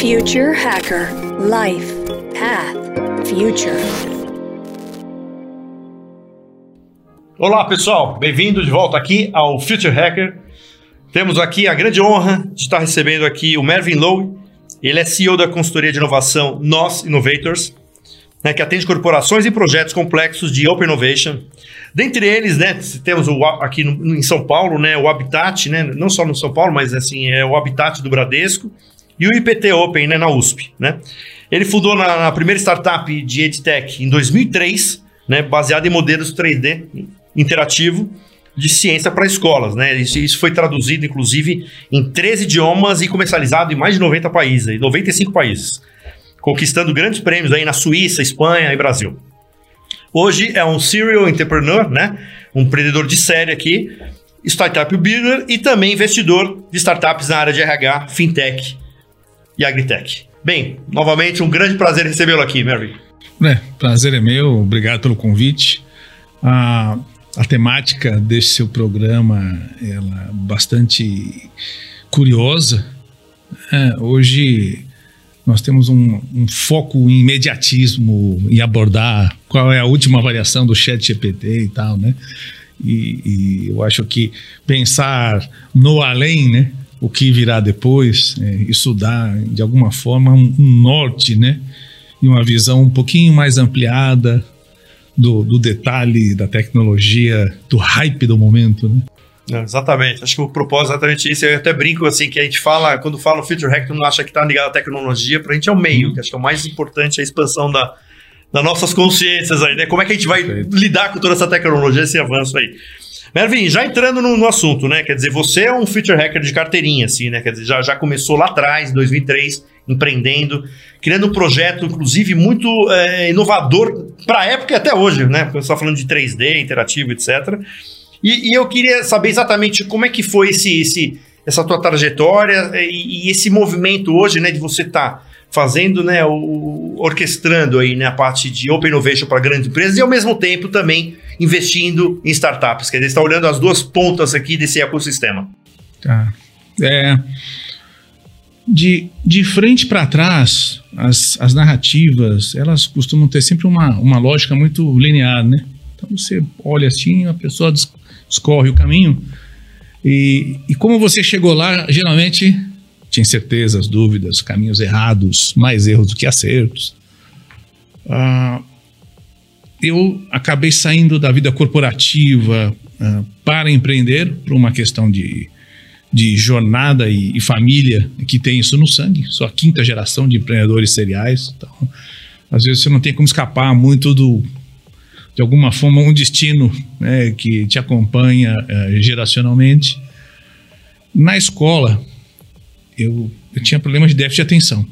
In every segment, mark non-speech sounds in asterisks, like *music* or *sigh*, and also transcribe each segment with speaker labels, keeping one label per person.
Speaker 1: Future Hacker Life Path Future.
Speaker 2: Olá pessoal, bem-vindo de volta aqui ao Future Hacker. Temos aqui a grande honra de estar recebendo aqui o Mervyn Lowe. Ele é CEO da consultoria de inovação NOS Innovators, né, que atende corporações e projetos complexos de Open Innovation. Dentre eles, né, temos o, aqui no, em São Paulo, né, o Habitat, né, não só no São Paulo, mas assim, é o Habitat do Bradesco e o IPT Open, né, na USP, né. Ele fundou na, na primeira startup de EdTech em 2003, né, baseado em modelos 3D interativo de ciência para escolas, né? Isso, isso, foi traduzido, inclusive, em 13 idiomas e comercializado em mais de 90 países, 95 países conquistando grandes prêmios aí na Suíça, Espanha e Brasil. Hoje é um serial entrepreneur, né? Um empreendedor de série aqui, startup builder e também investidor de startups na área de RH, fintech e agritech. Bem, novamente um grande prazer recebê-lo aqui, Mary.
Speaker 3: É, prazer é meu, obrigado pelo convite. A, a temática desse seu programa ela é bastante curiosa. É, hoje nós temos um, um, foco em imediatismo, em abordar qual é a última variação do chat GPT e tal, né? E, e eu acho que pensar no além, né? O que virá depois, é, isso dá, de alguma forma, um, um, norte, né? E uma visão um pouquinho mais ampliada do, do detalhe da tecnologia, do hype do momento, né?
Speaker 2: exatamente. Acho que o propósito é exatamente isso. Eu até brinco assim que a gente fala, quando fala o Future Hack, não acha que está ligado à tecnologia, para a gente é o meio, uhum. que acho que é o mais importante a expansão da, das nossas consciências aí, né? Como é que a gente vai Perfeito. lidar com toda essa tecnologia, esse avanço aí. Mervin, já entrando no, no, assunto, né? Quer dizer, você é um future hacker de carteirinha, assim, né? Quer dizer, já, já começou lá atrás, em 2003, empreendendo, criando um projeto, inclusive, muito é, inovador para a época e até hoje, né? Porque você falando de 3D, interativo, etc. E, e, eu queria saber exatamente como é que foi esse, esse essa tua trajetória e, e, esse movimento hoje, né, de você estar tá fazendo, né, o, orquestrando aí, né, a parte de Open Innovation para grandes empresas e ao mesmo tempo também investindo em startups. Quer dizer, está olhando as duas pontas aqui desse ecossistema.
Speaker 3: Tá. É, de, de frente para trás, as, as narrativas, elas costumam ter sempre uma, uma lógica muito linear, né? Então você olha assim, a pessoa escorre o caminho. E, e como você chegou lá, geralmente tinha incertezas, dúvidas, caminhos errados, mais erros do que acertos. Ah, eu acabei saindo da vida corporativa ah, para empreender por uma questão de, de jornada e, e, família que tem isso no sangue. Sou a quinta geração de empreendedores seriais. Então, às vezes você não tem como escapar muito do de alguma forma, um destino né, que te acompanha uh, geracionalmente. Na escola, eu, eu tinha problemas de déficit de atenção.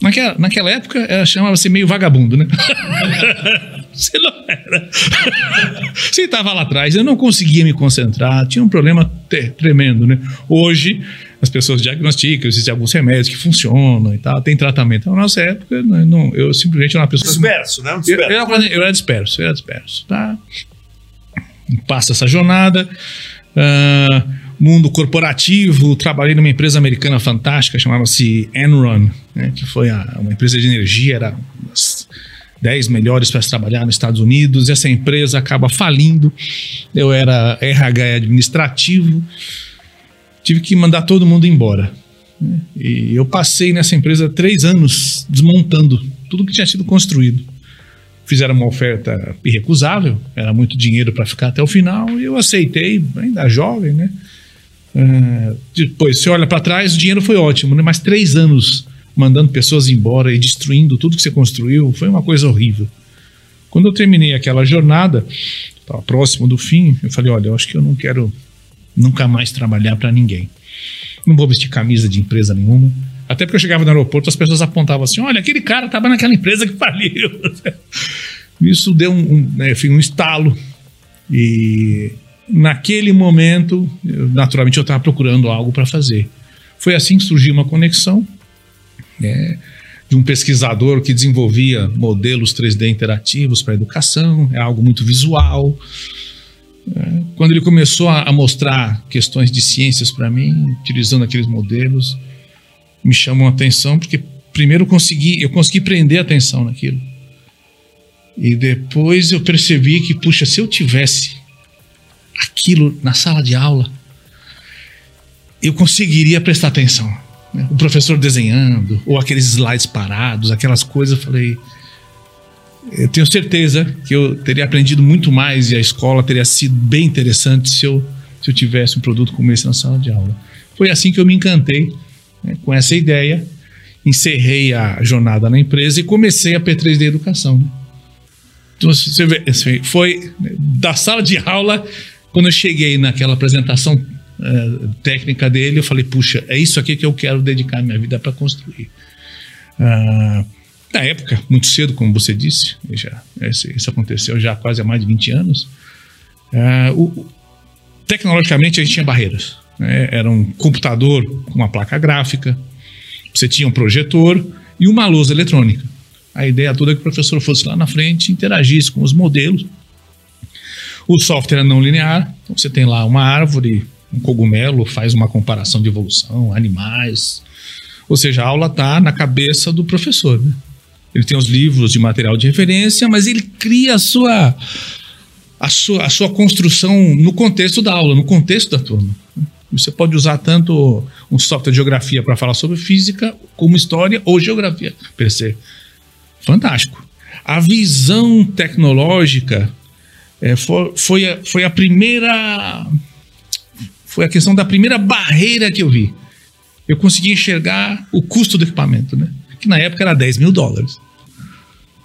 Speaker 3: Naquela, naquela época, chamava-se meio vagabundo, né? *laughs* Você não era. Você estava lá atrás, eu não conseguia me concentrar, tinha um problema tremendo, né? Hoje, as pessoas diagnosticam, existem alguns remédios que funcionam e tal, tem tratamento. Na nossa época, não, eu simplesmente era uma pessoa.
Speaker 2: Disperso, né?
Speaker 3: Disperso. Eu, eu, eu, era disperso, eu era disperso, tá? Passa essa jornada. Uh, mundo corporativo, trabalhei numa empresa americana fantástica, chamava-se Enron, né, que foi a, uma empresa de energia, era das 10 melhores para trabalhar nos Estados Unidos. Essa empresa acaba falindo. Eu era RH administrativo, tive que mandar todo mundo embora. Né? E eu passei nessa empresa três anos desmontando tudo que tinha sido construído. Fizeram uma oferta irrecusável, era muito dinheiro para ficar até o final, e eu aceitei, ainda jovem, né? Uh, depois, você olha para trás, o dinheiro foi ótimo, né? mas três anos mandando pessoas embora e destruindo tudo que você construiu foi uma coisa horrível. Quando eu terminei aquela jornada, estava próximo do fim, eu falei: olha, eu acho que eu não quero nunca mais trabalhar para ninguém. Não vou vestir camisa de empresa nenhuma. Até porque eu chegava no aeroporto, as pessoas apontavam assim: olha, aquele cara estava naquela empresa que faliu. *laughs* Isso deu um, um, né, um estalo. E naquele momento, naturalmente, eu estava procurando algo para fazer. Foi assim que surgiu uma conexão né, de um pesquisador que desenvolvia modelos 3D interativos para educação, é algo muito visual. É, quando ele começou a, mostrar questões de ciências para mim, utilizando aqueles modelos, me chamam a atenção porque primeiro consegui, eu consegui prender a atenção naquilo. E depois eu percebi que, puxa, se eu tivesse aquilo na sala de aula, eu conseguiria prestar atenção. Né? O professor desenhando, ou aqueles slides parados, aquelas coisas, eu falei. Eu tenho certeza que eu teria aprendido muito mais e a escola teria sido bem interessante se eu, se eu tivesse um produto como esse na sala de aula. Foi assim que eu me encantei né, com essa ideia, encerrei a jornada na empresa e comecei a P3D Educação. Né? Então, você vê, assim, foi da sala de aula, quando eu cheguei naquela apresentação uh, técnica dele, eu falei, puxa, é isso aqui que eu quero dedicar minha vida para construir. Uh, na época, muito cedo, como você disse, já, isso aconteceu já quase há mais de 20 anos, uh, o, tecnologicamente a gente tinha barreiras. Né? Era um computador com uma placa gráfica, você tinha um projetor e uma lousa eletrônica. A ideia toda é que o professor fosse lá na frente, interagisse com os modelos. O software é não linear, então você tem lá uma árvore, um cogumelo, faz uma comparação de evolução, animais. Ou seja, a aula está na cabeça do professor. Né? Ele tem os livros de material de referência, mas ele cria a sua, a sua, a sua construção no contexto da aula, no contexto da turma. Você pode usar tanto um software de geografia para falar sobre física, como história ou geografia, per se. Fantástico. A visão tecnológica é, foi, foi, a, foi a primeira. Foi a questão da primeira barreira que eu vi. Eu consegui enxergar o custo do equipamento, né? Que na época era 10 mil dólares.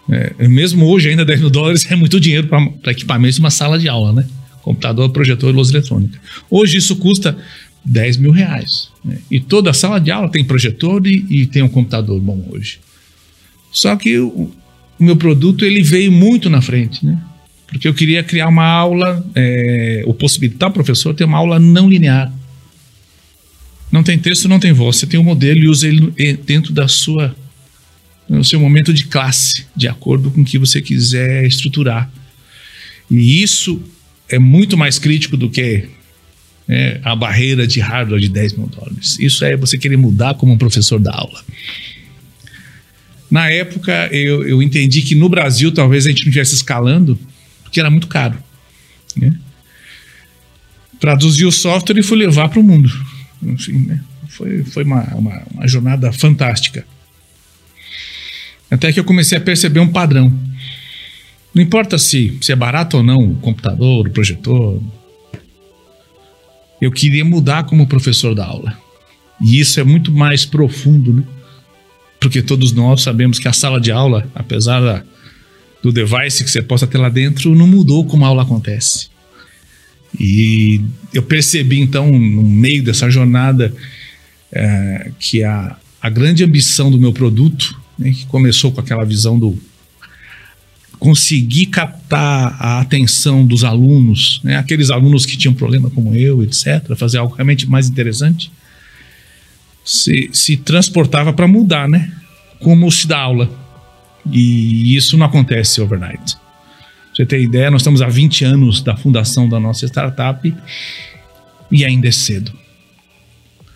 Speaker 3: É, mesmo hoje, ainda 10 mil dólares *laughs* é muito dinheiro para equipamentos de uma sala de aula, né? Computador, projetor e luz eletrônica. Hoje isso custa 10 mil reais. Né? E toda sala de aula tem projetor e, e tem um computador bom hoje. Só que o, o, meu produto ele veio muito na frente, né? Porque eu queria criar uma aula, é, ou possibilitar o professor ter uma aula não linear. Não tem texto, não tem voz. Você tem um modelo e usa ele dentro da sua, no seu momento de classe, de acordo com o que você quiser estruturar. E isso é muito mais crítico do que é, a barreira de hardware de 10 mil dólares. Isso é você querer mudar como um professor da aula. Na época, eu, eu entendi que no Brasil talvez a gente não estivesse escalando, porque era muito caro. Né? Traduzi o software e fui levar para o mundo. Enfim, né? Foi, foi uma, uma, uma jornada fantástica. Até que eu comecei a perceber um padrão. Não importa se, se é barato ou não o computador, o projetor. Eu queria mudar como professor da aula. E isso é muito mais profundo, né? porque todos nós sabemos que a sala de aula, apesar da, do device que você possa ter lá dentro, não mudou como a aula acontece. E eu percebi então, no meio dessa jornada, é, que a, a grande ambição do meu produto, né, que começou com aquela visão do conseguir captar a atenção dos alunos, né, aqueles alunos que tinham problema como eu, etc., fazer algo realmente mais interessante, se, se transportava para mudar, né? Como se dá aula. E isso não acontece overnight. Pra você ter ideia, nós estamos há 20 anos da fundação da nossa startup e ainda é cedo.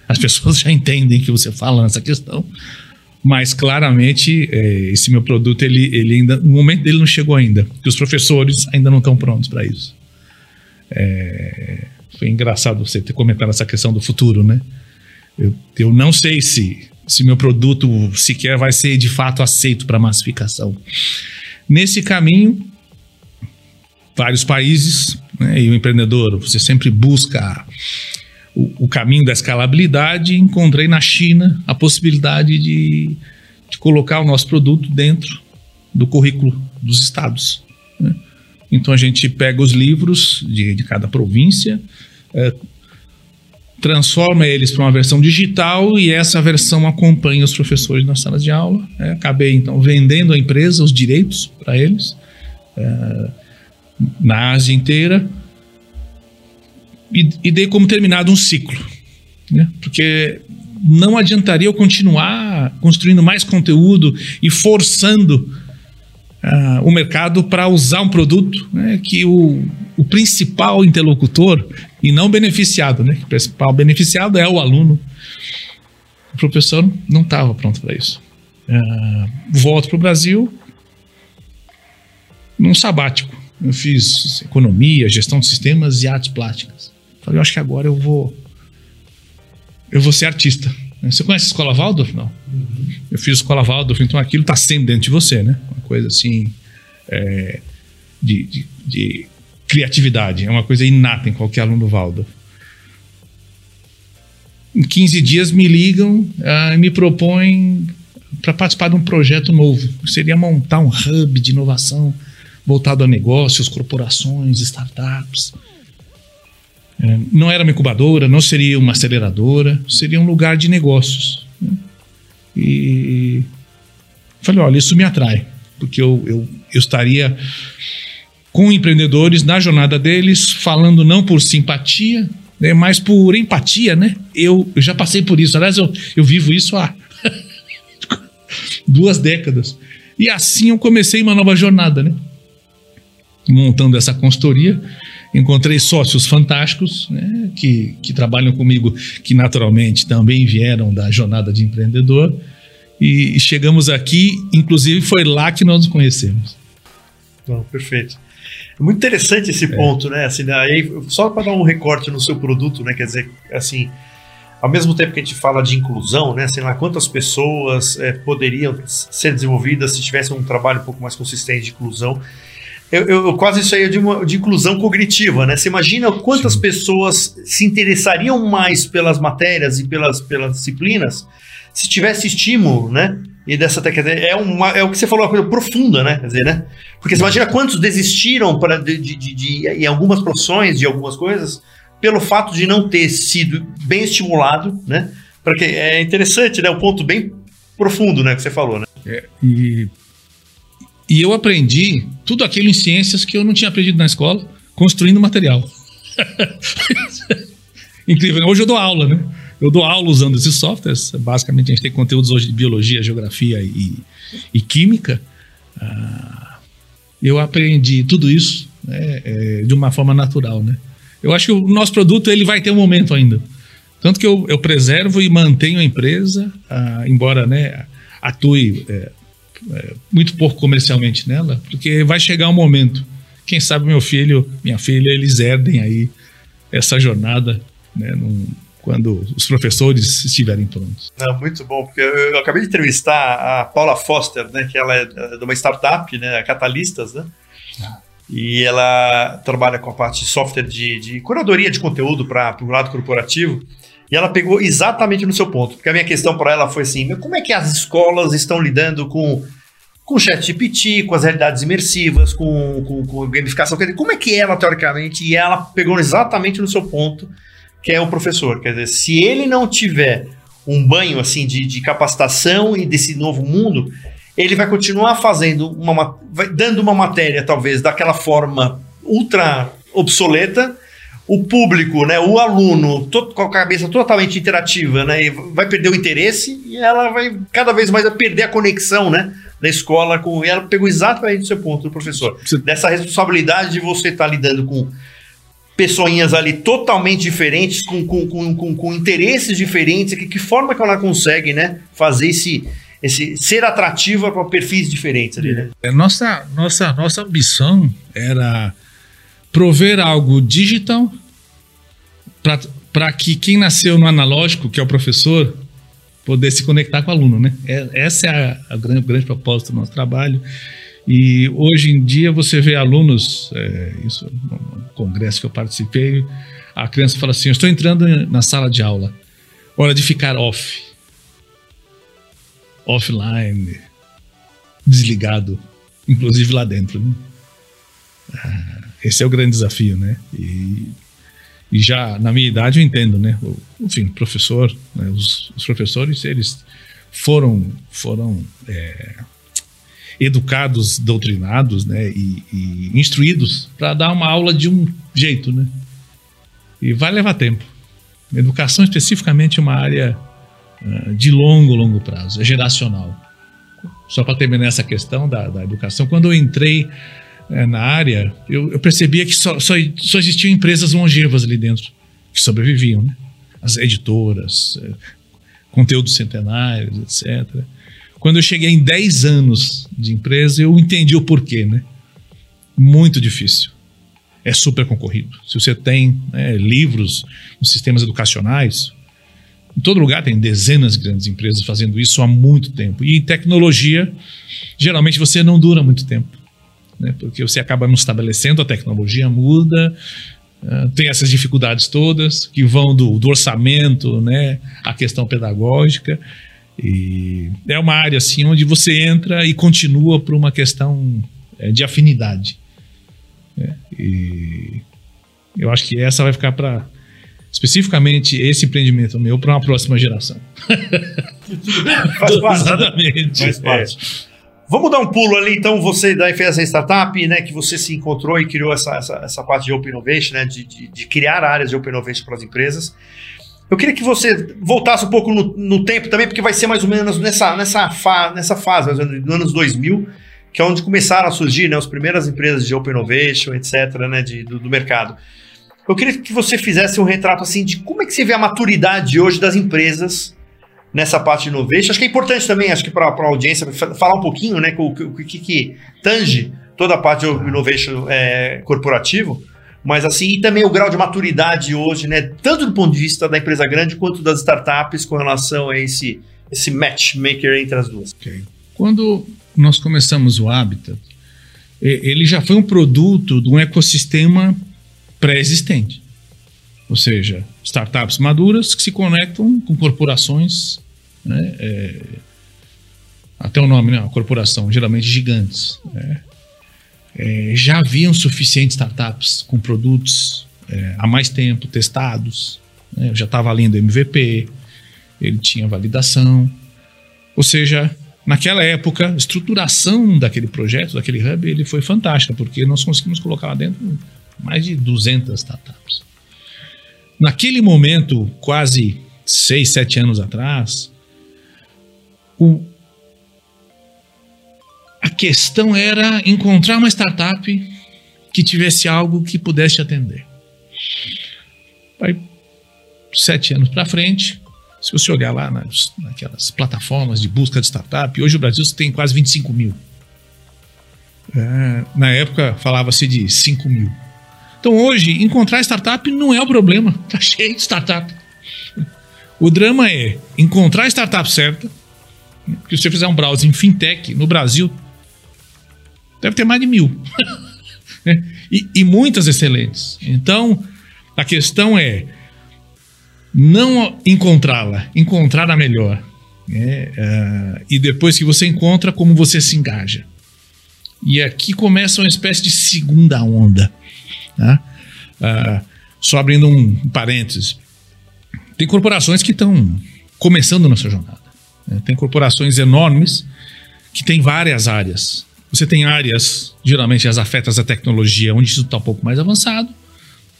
Speaker 3: As *laughs* pessoas já entendem que você fala nessa questão, mas claramente é, esse meu produto, ele, ele ainda, o momento dele não chegou ainda, que os professores ainda não estão prontos para isso. É, foi engraçado você ter comentado essa questão do futuro, né? Eu, eu não sei se, se meu produto sequer vai ser de fato aceito para massificação. Nesse caminho, vários países, né, e o empreendedor, você sempre busca o, o, caminho da escalabilidade. Encontrei na China a possibilidade de, de colocar o nosso produto dentro do currículo dos estados. Né? Então a gente pega os livros de, de cada província, é, transforma eles para uma versão digital e essa versão acompanha os professores nas salas de aula. É, acabei então vendendo a empresa, os direitos para eles, é, na Ásia inteira, e, e, dei como terminado um ciclo, né? porque não adiantaria eu continuar construindo mais conteúdo e forçando uh, o mercado para usar um produto né, que o, o principal interlocutor e não beneficiado, né? O principal beneficiado é o aluno. O professor não estava pronto para isso. Uh, volto para o Brasil num sabático. Eu fiz economia, gestão de sistemas e artes plásticas. Falei, eu acho que agora eu vou. Eu vou ser artista. Você conhece a escola Waldorf? Não. Eu fiz escola Waldorf, então aquilo está sempre dentro de você, né? Uma coisa assim. É, de, de, de, criatividade. É uma coisa inata em qualquer aluno do Waldorf. Em 15 dias me ligam ah, e me propõem para participar de um projeto novo. Seria montar um hub de inovação voltado a negócios, corporações, startups. Não era uma incubadora, não seria uma aceleradora, seria um lugar de negócios. Né? E falei: olha, isso me atrai, porque eu, eu, eu estaria com empreendedores na jornada deles, falando não por simpatia, né, mas por empatia, né? Eu, eu já passei por isso. Aliás, eu, eu vivo isso há *laughs* duas décadas. E assim eu comecei uma nova jornada, né? Montando essa consultoria, encontrei sócios fantásticos né, que, que trabalham comigo, que naturalmente também vieram da jornada de empreendedor. E, chegamos aqui, inclusive foi lá que nós nos conhecemos.
Speaker 2: Bom, perfeito. É muito interessante esse é. ponto, né? Assim, aí, só para dar um recorte no seu produto, né? Quer dizer, assim, ao mesmo tempo que a gente fala de inclusão, né? Sei lá, quantas pessoas é, poderiam ser desenvolvidas se tivesse um trabalho um pouco mais consistente de inclusão. Eu, eu quase isso aí é de, uma, de inclusão cognitiva, né? Você imagina quantas Sim. pessoas se interessariam mais pelas matérias e pelas, pelas disciplinas se tivesse estímulo, né? E dessa é, uma, é o que você falou, uma coisa profunda, né? Quer dizer, né? Porque você imagina quantos desistiram para de, de, de, de, em algumas profissões, de algumas coisas, pelo fato de não ter sido bem estimulado, né? Porque é interessante, né? Um ponto bem profundo, né? Que você falou, né?
Speaker 3: É, e, e eu aprendi tudo aquilo em ciências que eu não tinha aprendido na escola, construindo material. *laughs* Incrível. Hoje eu dou aula, né? Eu dou aula usando esses softwares. Basicamente, a gente tem conteúdos hoje de biologia, geografia e, e química. Ah, eu aprendi tudo isso né, é, de uma forma natural, né? Eu acho que o nosso produto ele vai ter um momento ainda. Tanto que eu, eu preservo e mantenho a empresa, ah, embora né, atue é, é, muito pouco comercialmente nela, porque vai chegar um momento. Quem sabe meu filho, minha filha, eles herdem aí essa jornada né, num, quando os professores estiverem prontos.
Speaker 2: Não, muito bom, porque eu, acabei de entrevistar a Paula Foster, né, que ela é de uma startup, né, Catalistas, né? Ah. E ela trabalha com a parte de software de, de curadoria de conteúdo para o lado corporativo. E ela pegou exatamente no seu ponto. Porque a minha questão para ela foi assim: como é que as escolas estão lidando com com o chat GPT, com as realidades imersivas, com, com, com gamificação? Como é que ela, teoricamente, e ela pegou exatamente no seu ponto que é o professor. Quer dizer, se ele não tiver um banho assim de, de capacitação e desse novo mundo, ele vai continuar fazendo uma dando uma matéria talvez daquela forma ultra obsoleta o público, né, o aluno, todo, com a cabeça totalmente interativa, né, vai perder o interesse e ela vai cada vez mais perder a conexão, né, da escola com. E ela pegou exatamente o seu ponto professor, dessa responsabilidade de você estar tá lidando com pessoinhas ali totalmente diferentes, com, com, com, com, com interesses diferentes, que, que forma que ela consegue, né, fazer esse, esse ser atrativa para perfis diferentes ali, né?
Speaker 3: É, nossa, nossa, nossa ambição era prover algo digital para que quem nasceu no analógico, que é o professor, pudesse conectar com o aluno, né? É, essa é a, a grande, o grande propósito do nosso trabalho. E hoje em dia você vê alunos, é, isso no congresso que eu participei, a criança fala assim: Eu estou entrando na sala de aula, hora de ficar off, offline, desligado, inclusive lá dentro. Né? Ah, esse é o grande desafio, né? E, e, já na minha idade eu entendo, né? O, enfim, professor, né? os, os, professores, eles foram, foram é, educados, doutrinados né, e, e instruídos para dar uma aula de um jeito. Né? E vai levar tempo. Educação, especificamente, é uma área uh, de longo, longo prazo, é geracional. Só para terminar essa questão da, da educação, quando eu entrei uh, na área, eu, eu percebia que só, só, só, existiam empresas longevas ali dentro, que sobreviviam. Né? As editoras, uh, conteúdos centenários, etc. Quando eu cheguei em 10 anos de empresa, eu entendi o porquê, né? Muito difícil. É super concorrido. Se você tem né, livros nos sistemas educacionais, em todo lugar tem dezenas de grandes empresas fazendo isso há muito tempo. E em tecnologia, geralmente você não dura muito tempo. Né? Porque você acaba não estabelecendo, a tecnologia muda, uh, tem essas dificuldades todas que vão do, do orçamento né, à questão pedagógica. E é uma área assim onde você entra e continua por uma questão é, de afinidade. Né? E eu acho que essa vai ficar para especificamente esse empreendimento meu para uma próxima geração. *laughs*
Speaker 2: Faz parte.
Speaker 3: Exatamente.
Speaker 2: Faz parte. É. Vamos dar um pulo ali, então, você daí fez essa startup, né, que você se encontrou e criou essa, essa, essa parte de Open Innovation, né, de, de, de, criar áreas de Open Innovation para as empresas. Eu queria que você voltasse um pouco no, no, tempo também, porque vai ser mais ou menos nessa, nessa, fa, nessa fase, mais ou menos, nos anos 2000, que é onde começaram a surgir né, as primeiras empresas de Open Innovation, etc., né, de, do, do mercado. Eu queria que você fizesse um retrato assim de como é que você vê a maturidade hoje das empresas nessa parte de innovation. Acho que é importante também, acho que para a audiência, falar um pouquinho, né, o que, que tange toda a parte de innovation é, corporativo, mas assim, e também o grau de maturidade hoje, né, tanto do ponto de vista da empresa grande quanto das startups com relação a esse, esse matchmaker entre as duas.
Speaker 3: Okay. Quando nós começamos o Habitat, ele já foi um produto de um ecossistema pré-existente. Ou seja, startups maduras que se conectam com corporações, né, é, até o nome, né, corporação, geralmente gigantes. Né, é, já haviam suficientes startups com produtos é, há mais tempo testados. Né, já estava lendo MVP, ele tinha validação. Ou seja, naquela época, a estruturação daquele projeto, daquele hub, ele foi fantástica, porque nós conseguimos colocar lá dentro mais de 200 startups. Naquele momento, quase seis, sete anos atrás, o, a questão era encontrar uma startup que tivesse algo que pudesse atender. Aí, sete anos para frente, se você olhar lá nas, naquelas plataformas de busca de startup, hoje o Brasil tem quase 25 mil. É, na época falava-se de 5 mil. Então hoje, encontrar startup não é o problema. Tá cheio de startup. O drama é encontrar a startup certa. Porque se você fizer um browser em fintech no Brasil, deve ter mais de mil. *laughs* e, e muitas excelentes. Então, a questão é não encontrá-la, encontrar a melhor. Né? Uh, e depois que você encontra, como você se engaja. E aqui começa uma espécie de segunda onda. Né? Uh, só abrindo um parênteses. Tem corporações que estão começando na sua jornada. Né? Tem corporações enormes que têm várias áreas. Você tem áreas, geralmente as afetas à tecnologia, onde isso está um pouco mais avançado.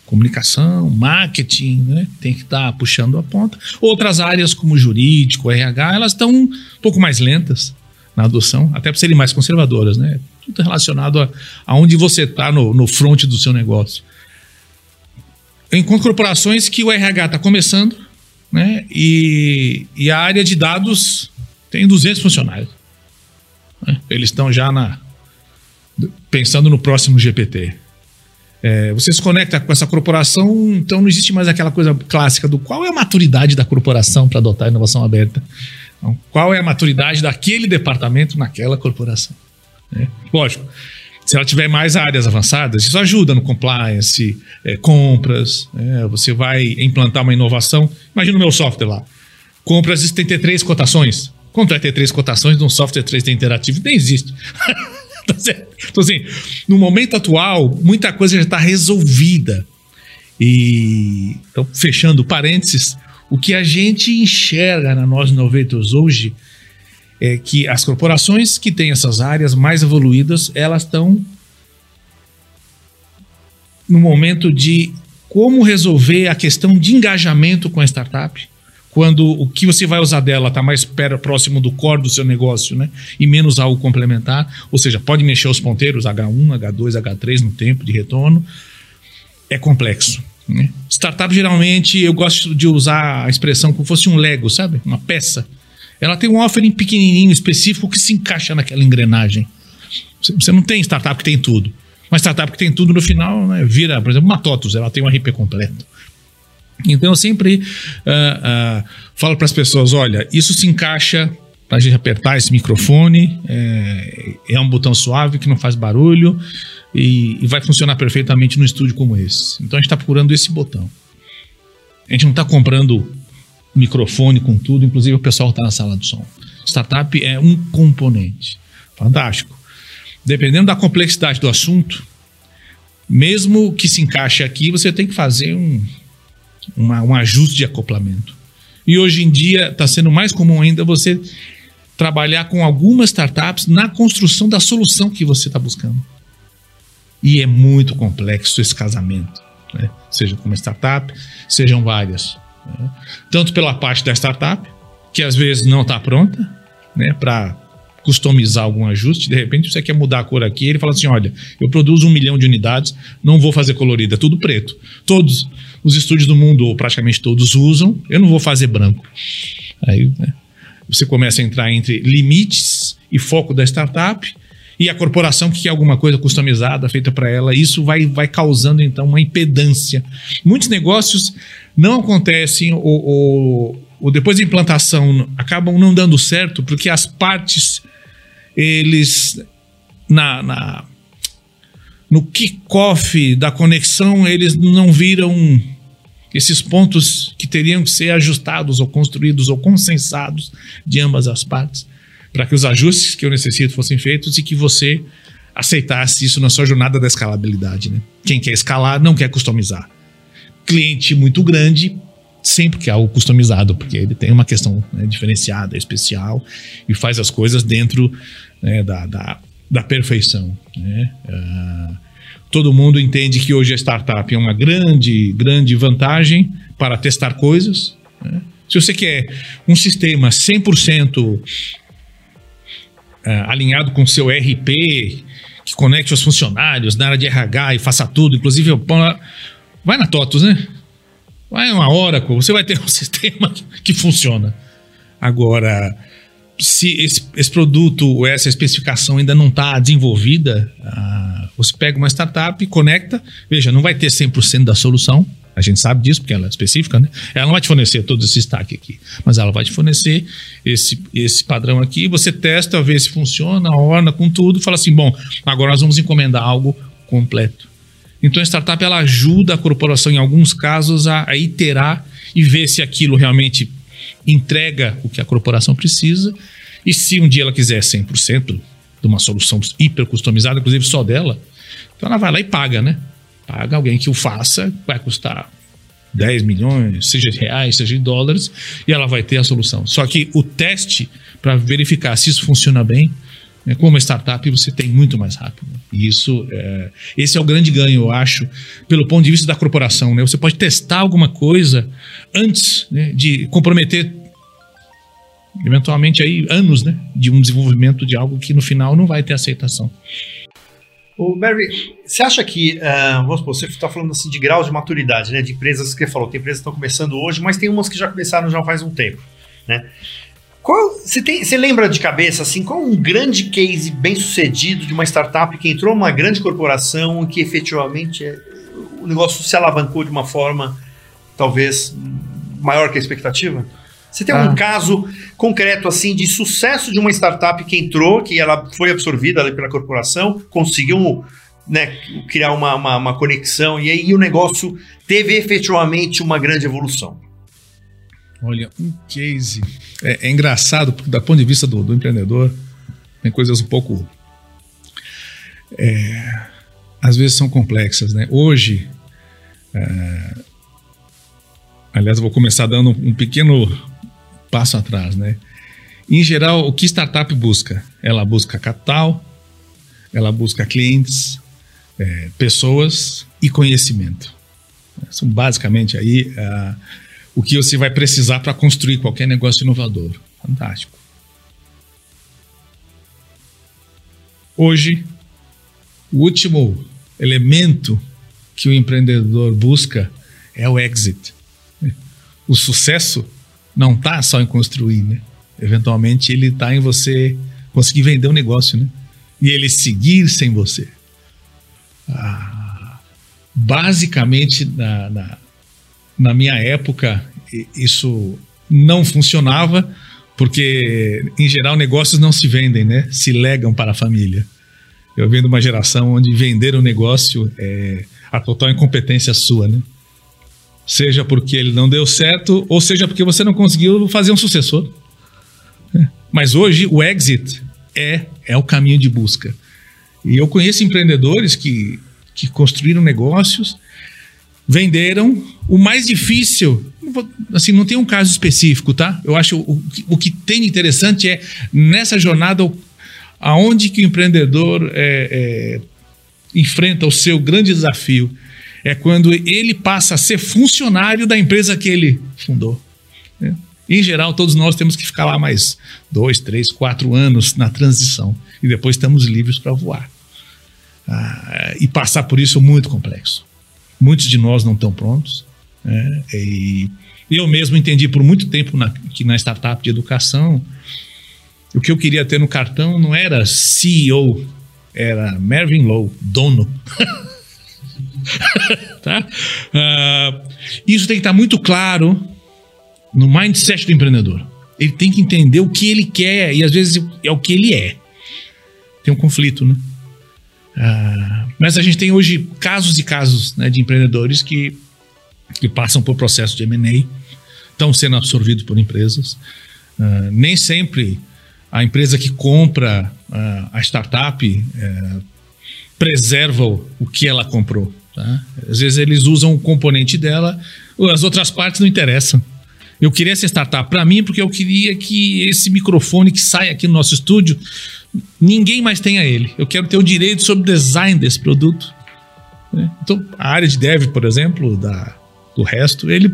Speaker 3: Comunicação, marketing, né? tem que estar tá puxando a ponta. Outras áreas, como jurídico, RH, elas estão um pouco mais lentas na adoção, até para serem mais conservadoras, né? Tudo relacionado a, a onde você está no, no front do seu negócio. Eu encontro corporações que o RH está começando, né? E, e a área de dados tem 200 funcionários. Né? Eles estão já na pensando no próximo GPT. É, você se conecta com essa corporação, então não existe mais aquela coisa clássica do qual é a maturidade da corporação para adotar inovação aberta. Então, qual é a maturidade daquele departamento naquela corporação? Né? Lógico, se ela tiver mais áreas avançadas, isso ajuda no compliance, é, compras. É, você vai implantar uma inovação. Imagina o meu software lá. Compras tem ter três cotações. Quanto vai ter três cotações de um software 3D interativo? Nem existe. *laughs* Tá então, assim, no momento atual, muita coisa já está resolvida. E, então, fechando parênteses, o que a gente enxerga na Nós Innovators hoje é que as corporações que têm essas áreas mais evoluídas, elas estão no momento de como resolver a questão de engajamento com a startup, quando o que você vai usar dela está mais próximo do core do seu negócio, né? E menos algo complementar. Ou seja, pode mexer os ponteiros H1, H2, H3 no tempo de retorno. É complexo. Né? Startup, geralmente, eu gosto de usar a expressão como fosse um Lego, sabe? Uma peça. Ela tem um offering pequenininho, específico, que se encaixa naquela engrenagem. Você não tem startup que tem tudo. Uma startup que tem tudo no final né, vira, por exemplo, uma TOTUS, ela tem um RP completo. Então eu sempre uh, uh, falo para as pessoas: olha, isso se encaixa para a gente apertar esse microfone, é, é, um botão suave que não faz barulho e, e vai funcionar perfeitamente num estúdio como esse. Então a gente está procurando esse botão. A gente não está comprando microfone com tudo, inclusive o pessoal está na sala de som. Startup é um componente. Fantástico. Dependendo da complexidade do assunto, mesmo que se encaixe aqui, você tem que fazer um, uma, um ajuste de acoplamento. E hoje em dia está sendo mais comum ainda você trabalhar com algumas startups na construção da solução que você está buscando. E é muito complexo esse casamento, né? seja com uma startup, sejam várias. Né? Tanto pela parte da startup, que às vezes não está pronta, né, para customizar algum ajuste, de repente você quer mudar a cor aqui, ele fala assim, olha, eu produzo um milhão de unidades, não vou fazer colorida, é tudo preto. Todos os estúdios do mundo, ou praticamente todos, usam, eu não vou fazer branco. Aí né, você começa a entrar entre limites e foco da startup, e a corporação que quer alguma coisa customizada, feita para ela, isso vai, vai causando então uma impedância. Muitos negócios não acontecem ou, ou, ou depois da implantação acabam não dando certo porque as partes eles na, na no kickoff da conexão eles não viram esses pontos que teriam que ser ajustados ou construídos ou consensados de ambas as partes para que os ajustes que eu necessito fossem feitos e que você aceitasse isso na sua jornada da escalabilidade. Né? Quem quer escalar não quer customizar. Cliente muito grande sempre quer algo customizado, porque ele tem uma questão né, diferenciada, especial e faz as coisas dentro né, da, da, da, perfeição. Né? Uh, todo mundo entende que hoje a startup é uma grande, grande vantagem para testar coisas. Né? Se você quer um sistema 100% uh, alinhado com seu RP, que conecte os funcionários na área de RH e faça tudo, inclusive vai na TOTUS, né? Vai uma Oracle, você vai ter um *laughs* sistema que funciona. Agora, se esse, esse produto, essa especificação ainda não está desenvolvida, uh, você pega uma startup, conecta, veja, não vai ter 100% da solução, a gente sabe disso porque ela é específica, né? Ela não vai te fornecer todo esse stack aqui, mas ela vai te fornecer esse, esse padrão aqui. Você testa, vê se funciona, orna com tudo, fala assim: bom, agora nós vamos encomendar algo completo. Então a startup ela ajuda a corporação, em alguns casos, a, a iterar e ver se aquilo realmente entrega o que a corporação precisa. E se um dia ela quiser 100% de uma solução hiper customizada, inclusive só dela, então ela vai lá e paga, né? Paga alguém que o faça, vai custar 10 milhões, seja de reais, seja de dólares, e ela vai ter a solução. Só que o teste para verificar se isso funciona bem, né, como startup, você tem muito mais rápido. E isso, é, esse é o grande ganho, eu acho, pelo ponto de vista da corporação. Né? Você pode testar alguma coisa antes né, de comprometer eventualmente aí anos né, de um desenvolvimento de algo que no final não vai ter aceitação.
Speaker 2: O Mary, você acha que, uh, vamos supor, você está falando assim de graus de maturidade, né, de empresas que você falou, tem empresas que estão começando hoje, mas tem umas que já começaram já faz um tempo, né? Qual, você, tem, você lembra de cabeça, assim, qual um grande case bem sucedido de uma startup que entrou numa grande corporação e que efetivamente é, o negócio se alavancou de uma forma talvez maior que a expectativa? Você tem ah. um caso concreto assim de sucesso de uma startup que entrou, que ela foi absorvida pela corporação, conseguiu né, criar uma, uma, uma, conexão e aí o negócio teve efetivamente uma grande evolução.
Speaker 3: Olha, um case. É, é engraçado, porque, da ponto de vista do, do empreendedor, tem coisas um pouco. É, às vezes são complexas, né? Hoje. É, aliás, vou começar dando um pequeno passo atrás, né? Em geral, o que startup busca? Ela busca capital, ela busca clientes, é, pessoas e conhecimento. São basicamente aí uh, o que você vai precisar para construir qualquer negócio inovador. Fantástico. Hoje, o último elemento que o empreendedor busca é o exit. O sucesso não está só em construir, né? Eventualmente ele está em você conseguir vender um negócio, né? E ele seguir sem você. Ah, basicamente, na, na, na minha época, isso não funcionava, porque, em geral, negócios não se vendem, né? Se legam para a família. Eu venho de uma geração onde vender um negócio é a total incompetência sua, né? Seja porque ele não deu certo, ou seja porque você não conseguiu fazer um sucessor. É. Mas hoje o exit é, é o caminho de busca. E eu conheço empreendedores que, que construíram negócios, venderam. O mais difícil, assim, não tem um caso específico, tá? Eu acho o, o que tem interessante é nessa jornada aonde que o empreendedor é, é, enfrenta o seu grande desafio é quando ele passa a ser funcionário da empresa que ele fundou. Né? Em geral, todos nós temos que ficar lá mais dois, três, quatro anos na transição e depois estamos livres para voar. Ah, e passar por isso é muito complexo. Muitos de nós não estão prontos. Né? E eu mesmo entendi por muito tempo na, que na startup de educação o que eu queria ter no cartão não era CEO, era Mervyn Lowe, dono. *laughs* tá? Uh, isso tem que estar muito claro no mindset do empreendedor. Ele tem que entender o que ele quer e às vezes é o que ele é. Tem um conflito, né? Uh, mas a gente tem hoje casos e casos né, de empreendedores que, que passam por processo de M&A, estão sendo absorvidos por empresas. Uh, nem sempre a empresa que compra uh, a startup uh, preserva o, que ela comprou. Tá? Às vezes eles usam o componente dela, as outras partes não interessam. Eu queria essa startup para mim porque eu queria que esse microfone que sai aqui no nosso estúdio, ninguém mais tenha ele. Eu quero ter o direito sobre o design desse produto. Né? Então, a área de dev, por exemplo, da, do resto, ele,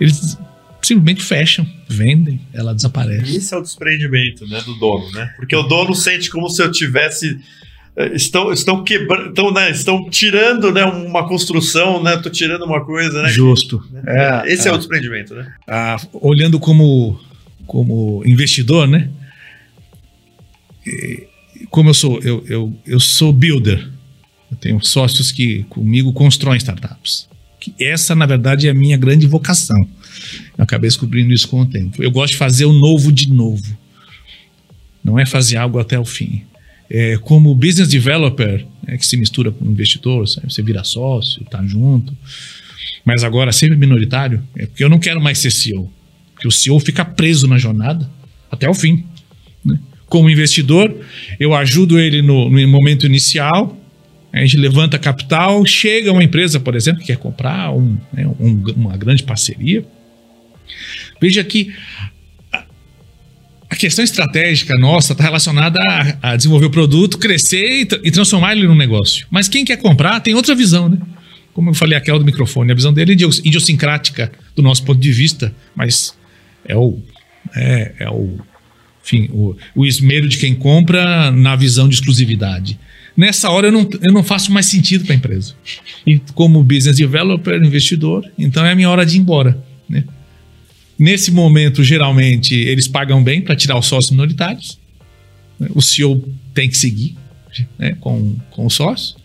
Speaker 3: eles simplesmente fecham, vendem, ela desaparece.
Speaker 2: Esse é o desprendimento né, do dono, né? Porque o dono sente como se eu tivesse é, estão estão quebrando estão, né, estão tirando né, uma construção né tô tirando uma coisa né?
Speaker 3: Justo.
Speaker 2: É, esse é, é, o desprendimento né?
Speaker 3: Ah, olhando como como investidor né? Como eu sou eu, eu, eu sou builder eu tenho sócios que comigo constroem startups essa na verdade é a minha grande vocação eu acabei descobrindo isso com o tempo eu gosto de fazer o novo de novo não é fazer algo até o fim é, como business developer, é, que se mistura com investidor, sabe? você vira sócio, tá junto, mas agora sempre minoritário, é porque eu não quero mais ser CEO, porque o CEO fica preso na jornada até o fim. Né? Como investidor, eu ajudo ele no, no momento inicial, a gente levanta capital, chega uma empresa, por exemplo, que quer comprar um, né, um, uma grande parceria. Veja que a questão estratégica nossa está relacionada a, a, desenvolver o produto, crescer e, e, transformar ele num negócio. Mas quem quer comprar tem outra visão, né? Como eu falei, aquela do microfone, a visão dele é idiosincrática do nosso ponto de vista, mas é o, é, é o, enfim, o, o esmero de quem compra na visão de exclusividade. Nessa hora eu não, eu não faço mais sentido para a empresa. E como business developer, investidor, então é a minha hora de ir embora, né? Nesse momento, geralmente, eles pagam bem para tirar os sócios minoritários. O CEO tem que seguir né, com, com o sócio.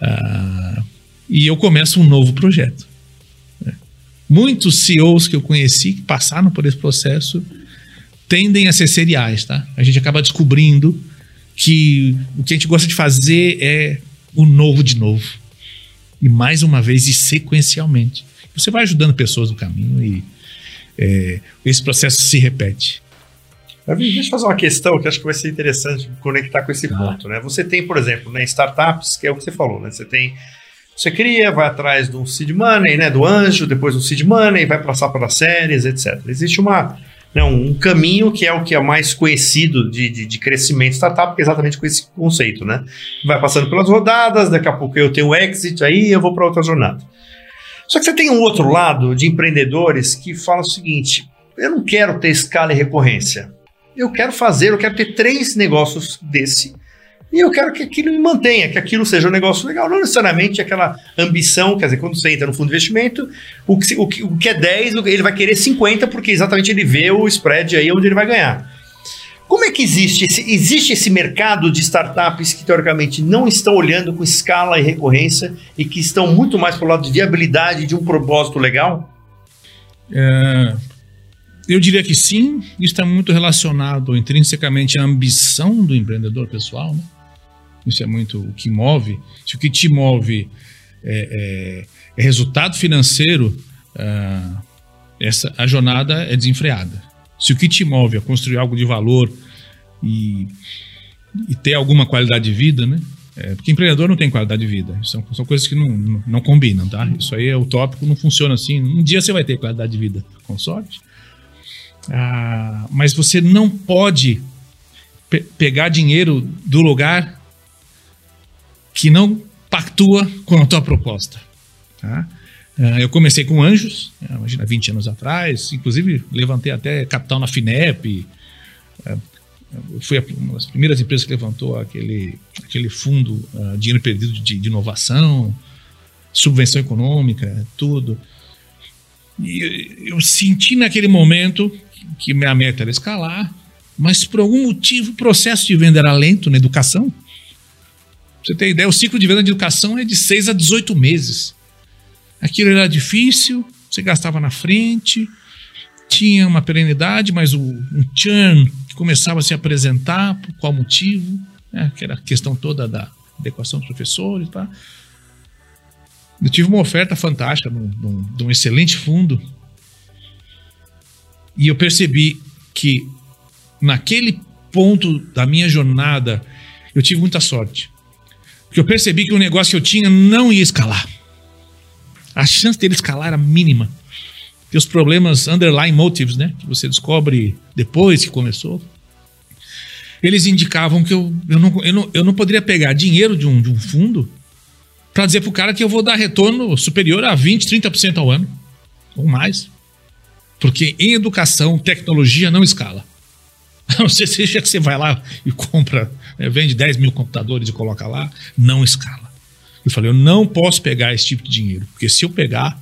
Speaker 3: Uh, e eu começo um novo projeto. Né. Muitos CEOs que eu conheci que passaram por esse processo tendem a ser seriais, tá? A gente acaba descobrindo que o que a gente gosta de fazer é o novo de novo. E mais uma vez e sequencialmente. Você vai ajudando pessoas no caminho e é, esse processo se repete.
Speaker 2: Deixa eu fazer uma questão que acho que vai ser interessante conectar com esse tá. ponto. Né? Você tem, por exemplo, né, startups, que é o que você falou, né? Você tem. Você cria, vai atrás do seed money, né, do anjo, depois do seed money, vai passar para séries, etc. Existe uma, um caminho que é o que é mais conhecido de, de, de crescimento startup, é exatamente com esse conceito, né? Vai passando pelas rodadas, daqui a pouco eu tenho o exit, aí eu vou para outra jornada. Só que você tem um outro lado de empreendedores que fala o seguinte: eu não quero ter escala e recorrência. Eu quero fazer, eu quero ter três negócios desse e eu quero que aquilo me mantenha, que aquilo seja um negócio legal. Não necessariamente aquela ambição, quer dizer, quando você entra no fundo de investimento, o que, o que, o que é 10, ele vai querer 50, porque exatamente ele vê o spread aí onde ele vai ganhar. Como é que existe esse, existe esse mercado de startups que, teoricamente, não estão olhando com escala e recorrência e que estão muito mais para o lado de viabilidade de um propósito legal?
Speaker 3: É, eu diria que sim, está muito relacionado intrinsecamente à ambição do empreendedor pessoal, né? Isso é muito o que move. Se o que te move é, é, é resultado financeiro, uh, essa, a jornada é desenfreada. Se o que te move é construir algo de valor e, e ter alguma qualidade de vida, né? É, porque empreendedor não tem qualidade de vida. São, são coisas que não, não, não, combinam, tá? Isso aí é utópico, não funciona assim. Um dia você vai ter qualidade de vida, com sorte. Ah, mas você não pode pe pegar dinheiro do lugar que não pactua com a tua proposta. Tá? Uh, eu comecei com anjos, né, imagina, 20 anos atrás, inclusive levantei até capital na FINEP, uh, fui uma das primeiras empresas que levantou aquele, aquele fundo dinheiro perdido de, de, inovação, subvenção econômica, tudo. E eu senti naquele momento que minha meta era escalar, mas por algum motivo o processo de venda era lento na educação você ter ideia, o ciclo de venda de educação é de 6 a 18 meses. Aquilo era difícil, você gastava na frente, tinha uma perenidade, mas o, um churn que começava a se apresentar, por qual motivo, né, que era a questão toda da adequação dos professores. Tá? Eu tive uma oferta fantástica de um excelente fundo e eu percebi que naquele ponto da minha jornada eu tive muita sorte. Porque eu percebi que o negócio que eu tinha não ia escalar. A chance dele escalar era mínima. Tem os problemas underlying motives, né? Que você descobre depois que começou. Eles indicavam que eu, eu, não, eu, não, eu não poderia pegar dinheiro de um, de um fundo para dizer para o cara que eu vou dar retorno superior a 20%, 30% ao ano. Ou mais. Porque em educação, tecnologia não escala. *laughs* Não seja que você vai lá e compra vende 10 mil computadores e coloca lá, não escala. Eu falei, eu não posso pegar esse tipo de dinheiro, porque se eu pegar,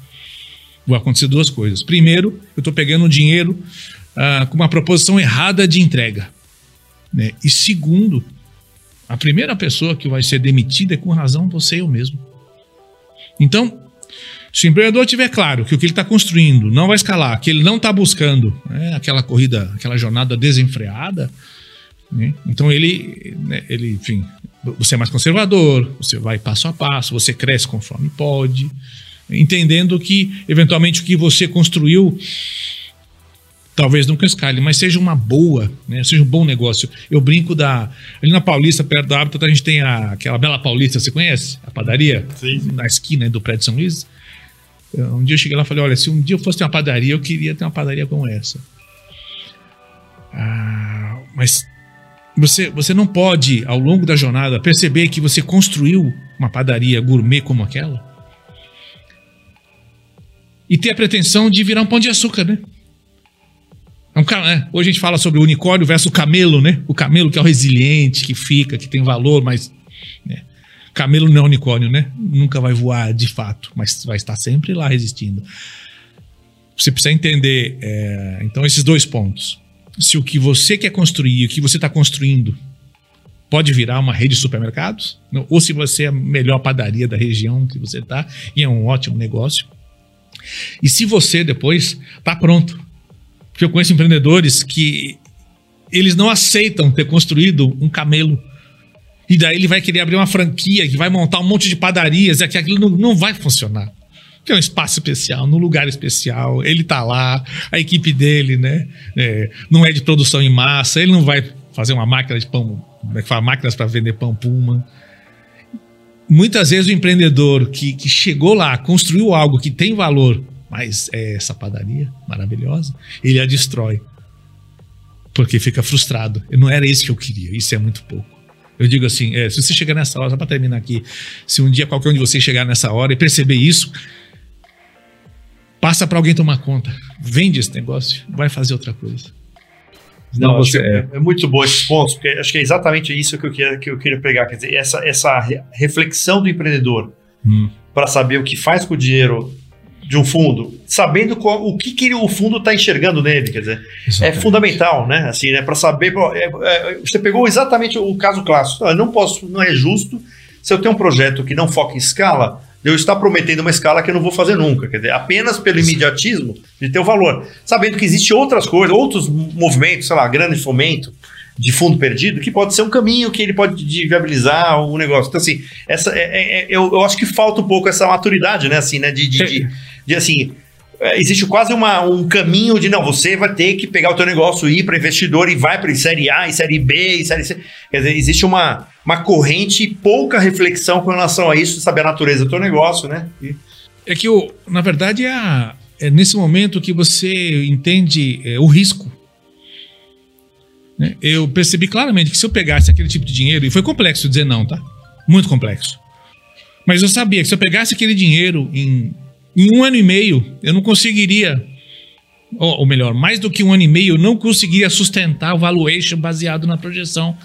Speaker 3: vão acontecer duas coisas. Primeiro, eu estou pegando um dinheiro ah, com uma proposição errada de entrega. Né? E segundo, a primeira pessoa que vai ser demitida é com razão você eu mesmo. Então, se o empreendedor tiver claro que o que ele está construindo não vai escalar, que ele não está buscando né, aquela corrida, aquela jornada desenfreada, né? Então ele, né, ele, enfim, você é mais conservador, você vai passo a passo, você cresce conforme pode, entendendo que eventualmente o que você construiu talvez nunca escale, mas seja uma boa, né? seja um bom negócio. Eu brinco da. Ali na Paulista, perto da Hábitat, a gente tem a, aquela Bela Paulista, você conhece? A padaria?
Speaker 2: Sim.
Speaker 3: Na esquina do prédio São Luís. Um dia eu cheguei lá e falei: olha, se um dia eu fosse ter uma padaria, eu queria ter uma padaria como essa. Ah, mas você, você não pode, ao longo da jornada, perceber que você construiu uma padaria gourmet como aquela e ter a pretensão de virar um pão de açúcar, né? É um, é, hoje a gente fala sobre o unicórnio versus o camelo, né? O camelo que é o resiliente, que fica, que tem valor, mas. Né? Camelo não é unicórnio, né? Nunca vai voar de fato, mas vai estar sempre lá resistindo. Você precisa entender, é, então, esses dois pontos se o que você quer construir, o que você está construindo, pode virar uma rede de supermercados, ou se você é a melhor padaria da região que você está e é um ótimo negócio. E se você depois está pronto. Porque eu conheço empreendedores que eles não aceitam ter construído um camelo. E daí ele vai querer abrir uma franquia que vai montar um monte de padarias, e aquilo não, não vai funcionar que é um espaço especial, num lugar especial, ele tá lá, a equipe dele, né? É, não é de produção em massa, ele não vai fazer uma máquina de pão, como é que fala, máquinas para vender pão Puma. Muitas vezes o empreendedor que, que chegou lá, construiu algo que tem valor, mas é essa padaria maravilhosa, ele a destrói. Porque fica frustrado. Não era isso que eu queria, isso é muito pouco. Eu digo assim, é, se você chegar nessa hora, só para terminar aqui, se um dia qualquer um de vocês chegar nessa hora e perceber isso, Passa para alguém tomar conta. Vende esse negócio, vai fazer outra coisa. Não, você
Speaker 2: é, é muito bom esses pontos, porque acho que é exatamente isso que eu queria, que eu queria pegar. Quer dizer, essa, essa re- reflexão do empreendedor
Speaker 3: Hum.
Speaker 2: para saber o que faz com o dinheiro de um fundo, sabendo qual- o que, que o fundo está enxergando nele, quer dizer, é
Speaker 3: Exatamente.
Speaker 2: fundamental, né? Assim, né? Para saber. é- é- você pegou exatamente o caso clássico. Eu não posso, não é justo se eu tenho um projeto que não foca em escala, eu estar prometendo uma escala que eu não vou fazer nunca. Quer dizer, apenas pelo imediatismo de ter o valor. Sabendo que existe outras coisas, outros movimentos, sei lá, grande fomento de fundo perdido, que pode ser um caminho que ele pode de viabilizar o negócio. Então, assim, essa, é- é- é- eu, eu acho que falta um pouco essa maturidade, né? Assim, né? de, de, de- de, assim, existe quase uma, um caminho de não, você vai ter que pegar o teu negócio e ir para investidor e vai para série A, e série B, e série C. Quer dizer, existe uma, uma corrente e pouca reflexão com relação a isso, saber a natureza do teu negócio, né? E-
Speaker 3: É que, na verdade, é, é nesse momento que você entende é, o risco. né? Eu percebi claramente que se eu pegasse aquele tipo de dinheiro, e foi complexo dizer não, tá? Muito complexo. Mas eu sabia que se eu pegasse aquele dinheiro em, em um ano e meio, eu não conseguiria, ou, ou melhor, mais do que um ano e meio, eu não conseguiria sustentar o valuation baseado na projeção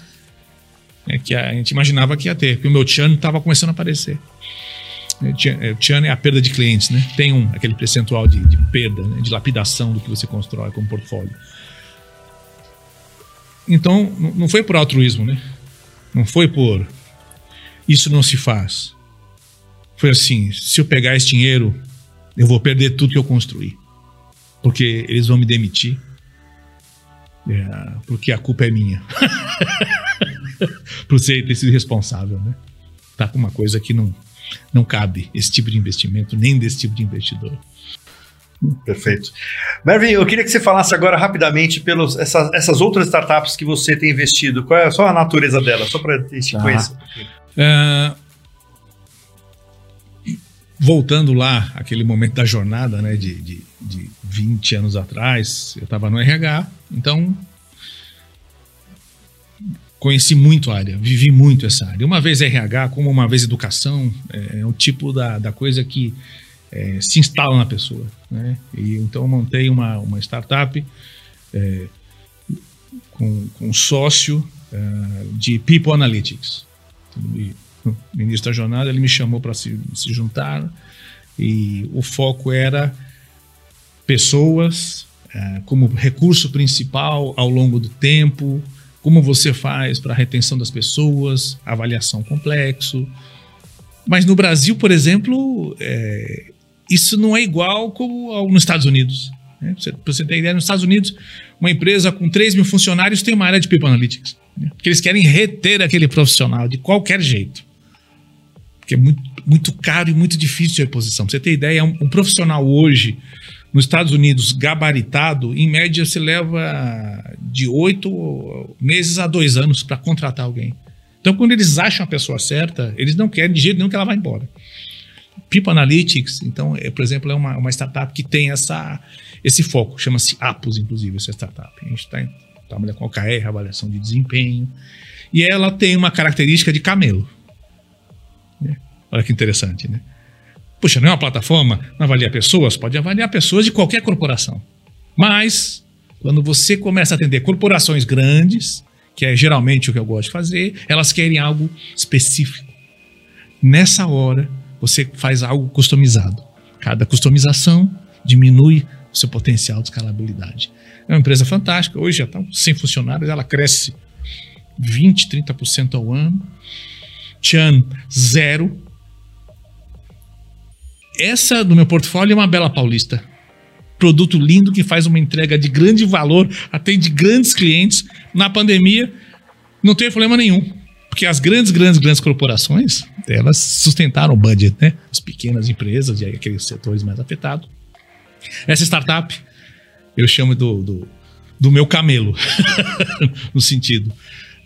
Speaker 3: né, que a gente imaginava que ia ter, porque o meu churn estava começando a aparecer. É, churn- é, Churn é a perda de clientes, né? Tem um, aquele percentual de, de perda, né? de lapidação do que você constrói como portfólio. Então, não foi por altruísmo, né? Não foi por isso não se faz. Foi assim, se eu pegar esse dinheiro, eu vou perder tudo que eu construí. Porque eles vão me demitir. É, porque a culpa é minha. *laughs* por ser ter sido responsável, né? Tá com uma coisa que não, não cabe esse tipo de investimento, nem desse tipo de investidor.
Speaker 2: Perfeito. Mervin, eu queria que você falasse agora rapidamente pelos essas, essas outras startups que você tem investido. Qual é só a natureza delas, só para a gente
Speaker 3: Tá.
Speaker 2: conhecer.
Speaker 3: É, voltando lá, aquele momento da jornada, né, de, de, de 20 anos atrás, eu estava no RH, então conheci muito a área, vivi muito essa área. Uma vez RH, como uma vez educação, é, é um tipo da, da coisa que é, se instala na pessoa. Né? E, então eu montei uma, uma startup é, com, com um sócio é, de People Analytics. No início da jornada ele me chamou para se, se juntar e o foco era pessoas eh, como recurso principal ao longo do tempo, como você faz para a retenção das pessoas, avaliação complexo. Mas no Brasil, por exemplo, eh, isso não é igual como ao- nos Estados Unidos. né? Você- você ter ideia, nos Estados Unidos, uma empresa com 3 mil funcionários tem uma área de People Analytics. né? Porque eles querem reter aquele profissional de qualquer jeito. Porque é muito, muito caro e muito difícil de reposição. Pra você ter ideia, um, um profissional hoje, nos Estados Unidos, gabaritado, em média você leva de oito meses a dois anos para contratar alguém. Então, quando eles acham a pessoa certa, eles não querem de jeito nenhum que ela vá embora. People Analytics, então, é, por exemplo, é uma, uma startup que tem essa, esse foco, chama-se Apos, inclusive, essa startup. A gente tá, trabalha com OKR, avaliação de desempenho, e ela tem uma característica de camelo. Né? Olha que interessante, né? Puxa, não é uma plataforma, não avalia pessoas? Pode avaliar pessoas de qualquer corporação. Mas, quando você começa a atender corporações grandes, que é geralmente o que eu gosto de fazer, elas querem algo específico. Nessa hora, você faz algo customizado. Cada customização diminui o seu potencial de escalabilidade. É uma empresa fantástica, hoje já está sem funcionários, ela cresce 20, 30% ao ano. Chan, zero. Essa do meu portfólio é uma bela paulista. Produto lindo que faz uma entrega de grande valor, atende grandes clientes. Na pandemia, não teve problema nenhum. Porque as grandes, grandes, grandes corporações, elas sustentaram o budget, né? As pequenas empresas e aqueles setores mais afetados. Essa startup, eu chamo do, do, do meu camelo, *laughs* no sentido.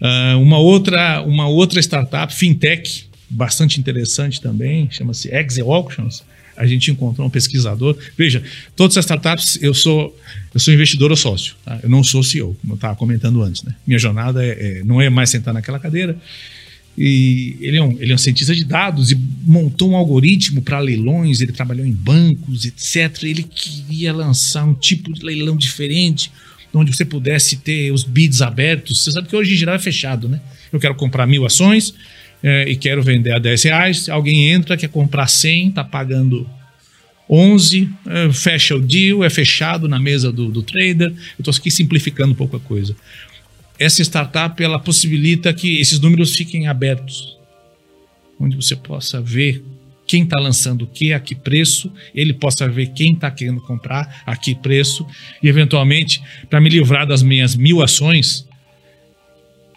Speaker 3: Ah, uma, outra, uma outra startup, fintech, bastante interessante também, chama-se Exe Auctions. A gente encontrou um pesquisador. Veja, todas as startups, eu sou, eu sou investidor ou sócio. tá? Eu não sou CEO, como eu estava comentando antes. Né? Minha jornada é, é- não é mais sentar naquela cadeira. E ele é, um, ele é um cientista de dados e montou um algoritmo para leilões. Ele trabalhou em bancos, etc. Ele queria lançar um tipo de leilão diferente, onde você pudesse ter os bids abertos. Você sabe que hoje em geral é fechado, né? Eu quero comprar mil ações é, e quero vender a 10 reais. Alguém entra, quer comprar 100, tá pagando 11, é, fecha o deal, é fechado na mesa do, do trader. Eu estou aqui simplificando um pouco a coisa. Essa startup ela possibilita que esses números fiquem abertos, onde você possa ver quem está lançando o que, a que preço, ele possa ver quem está querendo comprar, a que preço, e eventualmente, para me livrar das minhas mil ações,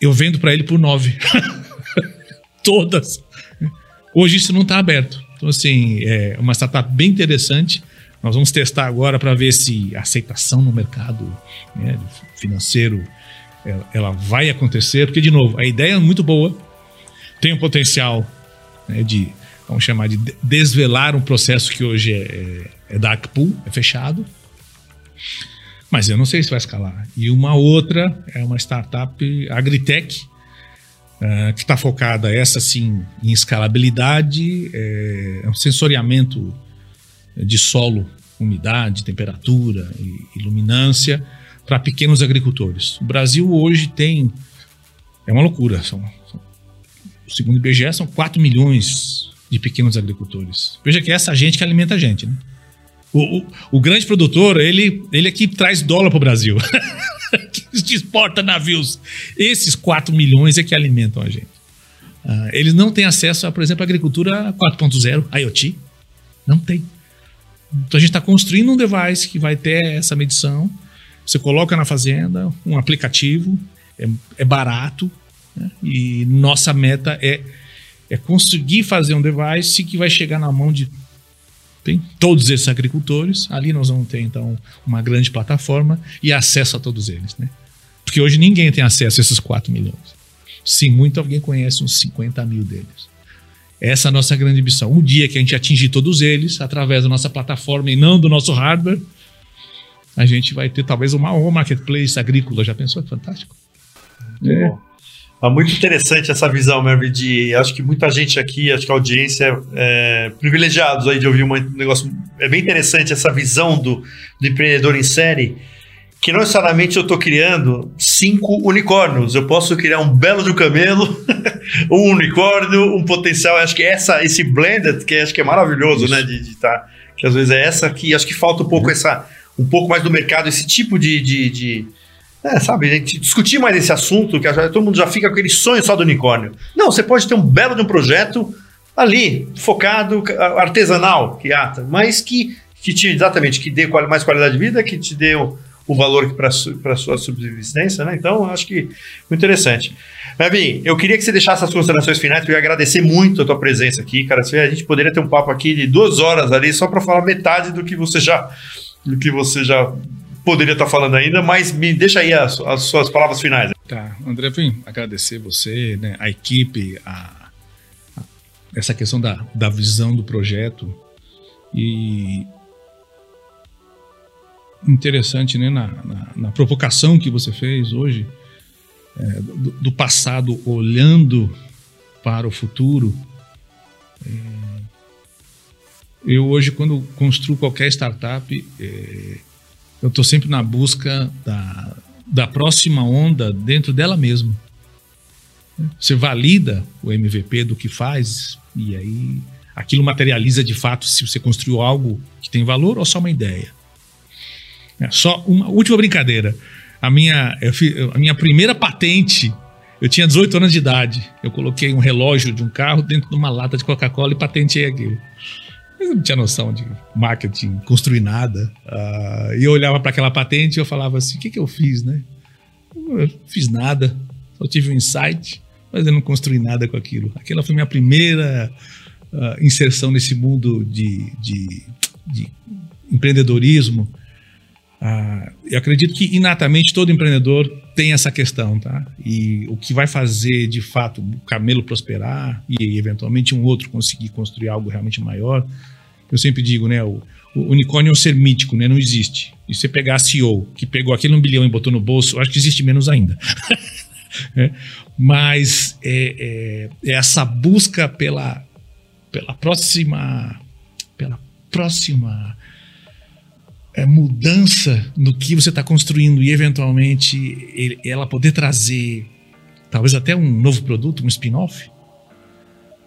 Speaker 3: eu vendo para ele por nove. *laughs* Todas. Hoje isso não está aberto. Então, assim, é uma startup bem interessante. Nós vamos testar agora para ver se a aceitação no mercado né, financeiro ela, ela, vai acontecer, porque, de novo, a ideia é muito boa, tem um potencial né, de vamos chamar de desvelar um processo que hoje é, é, é dark pool, é fechado. Mas eu não sei se vai escalar. E uma outra é uma startup agritech, uh, que está focada, essa sim, em escalabilidade, é, é um sensoriamento de solo, umidade, temperatura e iluminância para pequenos agricultores. O Brasil hoje tem. É uma loucura. São, são, segundo o IBGE, são 4 milhões de pequenos agricultores. Veja que é essa gente que alimenta a gente, né? O, o, o grande produtor, ele, ele é que traz dólar para o Brasil. *laughs* que exporta navios. Esses 4 milhões é que alimentam a gente. Uh, eles não têm acesso, a, por exemplo, à agricultura 4.0, IoT. Não tem. Então a gente está construindo um device que vai ter essa medição. Você coloca na fazenda um aplicativo, é, é barato, né? e nossa meta é é conseguir fazer um device que vai chegar na mão de tem todos esses agricultores. Ali nós vamos ter, então, uma grande plataforma e acesso a todos eles, né? Porque hoje ninguém tem acesso a esses 4 milhões. Sim, muito alguém conhece uns 50 mil deles. Essa é a nossa grande missão. Um dia que a gente atingir todos eles, através da nossa plataforma e não do nosso hardware, a gente vai ter talvez o maior marketplace agrícola. Já pensou? Fantástico.
Speaker 2: É. É muito interessante essa visão, Mervyn, de acho que muita gente aqui, acho que a audiência é privilegiados aí de ouvir um negócio. É bem interessante essa visão do, do empreendedor em série, que não necessariamente eu estou criando cinco unicórnios. Eu posso criar um belo de um camelo, *laughs* um unicórnio, um potencial. Acho que essa, esse blended, que acho que é maravilhoso, Isso. né? De, de tá, que às vezes é essa que acho que falta um pouco uhum. essa, um pouco mais do mercado, esse tipo de, de, de é, sabe, a gente discutir mais esse assunto, que todo mundo já fica com aquele sonho só do unicórnio. Não, você pode ter um belo de um projeto ali, focado, artesanal, que ata, mas que, que te, exatamente, que dê mais qualidade de vida, que te dê o, o valor para a sua subsistência, né? Então, acho que muito interessante. Mevin, eu queria que você deixasse as considerações finais, eu ia agradecer muito a tua presença aqui, cara. A gente poderia ter um papo aqui de duas horas ali, só para falar metade do que você já do que você já poderia estar falando ainda, mas me deixa aí as, as suas palavras finais.
Speaker 3: Tá, André, vim agradecer você, né, a equipe, a, a, essa questão da, da visão do projeto e interessante, né, na, na, na provocação que você fez hoje é, do, do, passado olhando para o futuro. É, eu hoje, quando construo qualquer startup, é, eu estou sempre na busca da, da próxima onda dentro dela mesma. Você valida o MVP do que faz e aí aquilo materializa de fato se você construiu algo que tem valor ou só uma ideia. É, só uma última brincadeira. A minha, fiz, a minha primeira patente, eu tinha 18 anos de idade. Eu coloquei um relógio de um carro dentro de uma lata de Coca-Cola e patenteei aquilo. Eu não tinha noção de marketing, construir nada. Uh, e eu olhava para aquela patente e eu falava assim: o que, que eu fiz, né? Eu fiz nada, só tive um insight, mas eu não construí nada com aquilo. Aquela foi minha primeira uh, inserção nesse mundo de, de, de empreendedorismo. Uh, eu acredito que inatamente todo empreendedor tem essa questão, tá? E o que vai fazer de fato o camelo prosperar e eventualmente um outro conseguir construir algo realmente maior eu sempre digo, né? O, o unicórnio é um ser mítico, né? Não existe. E você pegar a CEO, que pegou aquele um bilhão e botou no bolso, acho que existe menos ainda. *laughs* é. Mas é, é, é, essa busca pela, pela próxima. pela próxima é, mudança no que você está construindo e eventualmente ele, ela poder trazer talvez até um novo produto, um spin-off,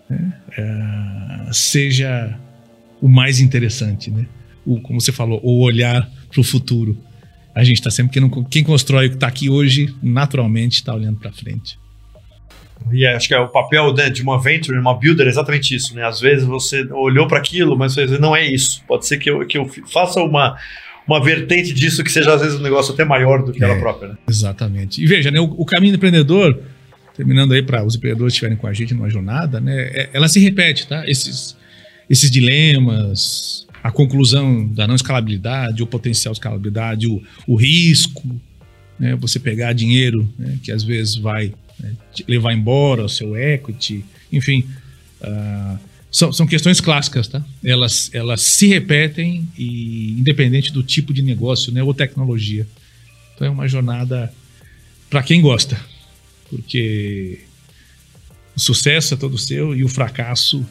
Speaker 3: né? é, seja o mais interessante, né? O, como você falou, o olhar para o futuro. A gente está sempre quem, quem constrói o que está aqui hoje, naturalmente está olhando para frente.
Speaker 2: E acho que é o papel né, de uma venture, uma builder, é exatamente isso. Né? Às vezes você olhou para aquilo, mas você não é isso. Pode ser que eu, que eu faça uma, uma vertente disso que seja às vezes um negócio até maior do que é, ela própria. Né?
Speaker 3: Exatamente. E veja, né, o, o caminho do empreendedor, terminando aí para os empreendedores que estiverem com a gente numa jornada, né, é, ela se repete, tá? Esses, esses dilemas, a conclusão da não escalabilidade, o potencial de escalabilidade, o, o risco, né, você pegar dinheiro né, que às vezes vai né, levar embora o seu equity, enfim. Uh, são, são questões clássicas, tá? Elas, elas se repetem e independente do tipo de negócio né, ou tecnologia. Então é uma jornada para quem gosta, porque o sucesso é todo seu e o fracasso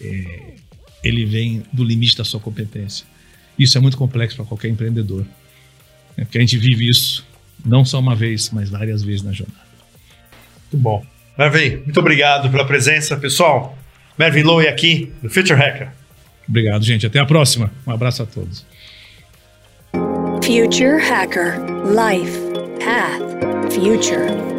Speaker 3: é, ele vem do limite da sua competência. Isso é muito complexo para qualquer empreendedor, né? porque a gente vive isso não só uma vez, mas várias vezes na jornada.
Speaker 2: Muito bom. Mervin, muito obrigado pela presença, pessoal. Mervin Lowe aqui no Future Hacker.
Speaker 3: Obrigado, gente. Até a próxima. Um abraço a todos.
Speaker 1: Future Hacker Life Path Future